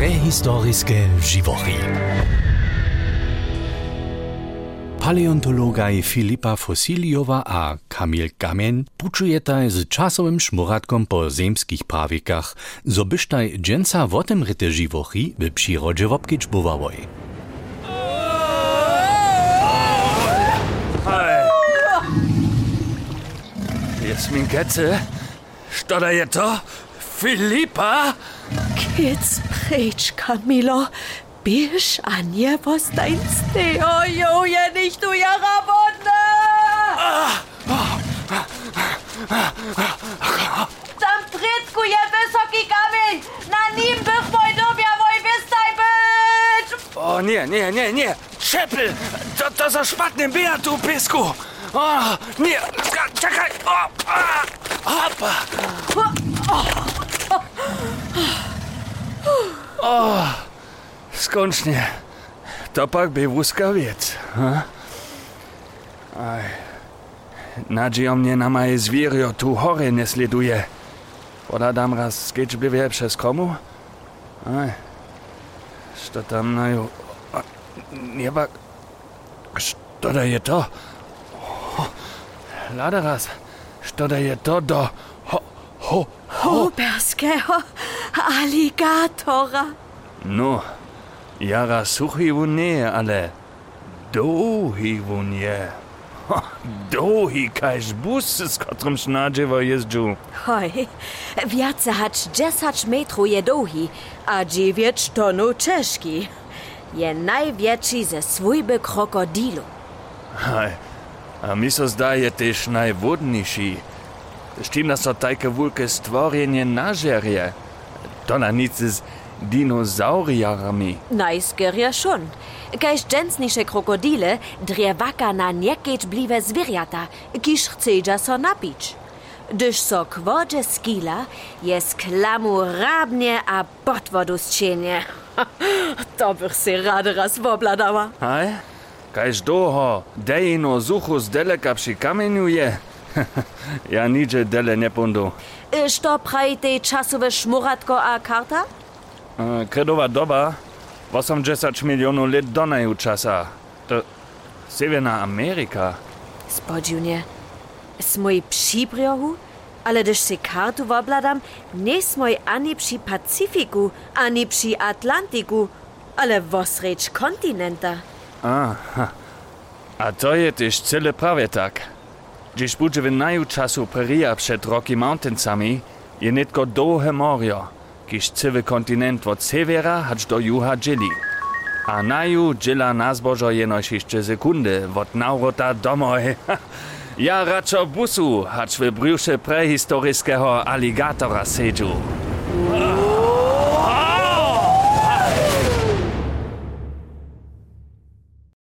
Prähistorische Živochi. Paleontologa Filipa Fossiliova a Kamil Kamien puczujeta z czasowym szmuratkom po ziemskich prawikach, zo bysztaj dżęca wotem ryte živochi by przyrodzie wopkić buwałoj. Jetzt min Katze, stotter je to? Filipa? Kids preach, Camilo. Bierz an je was deinste. Oh, jo, ja nicht du ja Rabonne. Tam tretku je wysoki kamień. Na nim bych ja mój wystaj być. O nie, nie, nie, nie! Czepel! To, to za szpatny bija tu, pysku! O, nie! Czekaj! O, O, skończnie. To pak by łuskawiec. Ha? Aj. Nadzieją mnie na moje zwierio tu chory nie sleduje. Podadam raz sketchbliwie przez komu? Aj. Što tam naju... A, Nieba... Što da je to? Lada raz. Da je to do... Ho, ho, ho. Oberského aligatora. No, jara suchivu nie, ale... Dohivu nie. Ha, Dohi kajž bus, s kotrom šnadževo jezdžu. Hoj, viace hać 10 metrów je długi, a 9 tonów ciężki. Je największy ze swójby krokodilu. Hej, a mi so zdaje też najwodniejszy. Z czym nas to takie wielkie stworzenie nażerje? To na nic z dinosaurierami. Najskerja šun. Kaj ščensniše krokodile, drevaka na njekeč blive zvirjata, kiš chcedža so napič. Dyž so kvodže skila, je sklamu rabnje a potvodu sčenje. to bych si rada raz obladala. Aj, kajž doho, dejino zuhu zdeleka przy kamieniu je. ja nidzie dele nie pundu. E, što praj te časove šmuratko a karta? E, Kredowa doba 80 milionów lat do naju czasa. To Severna Ameryka. Spodziwnie. Smoj przy briohu, ale gdyż se kartu wobladam, nie smoj ani przy Pacyfiku, ani przy Atlantiku, ale wosrecz kontynenta. Aha. A to je też cele prawie tak. Gdzieś budzie w naju czasu peria przed Rocky Mountainsami, je nitko dohe morio, kiż cały kontynent od severa hacz do juha dzieli. A naju dziela nazbożo jenoś jeszcze sekundy od naurota domoj. ja raczo busu hacz w brzusze prehistorycznego aligatora sedzu.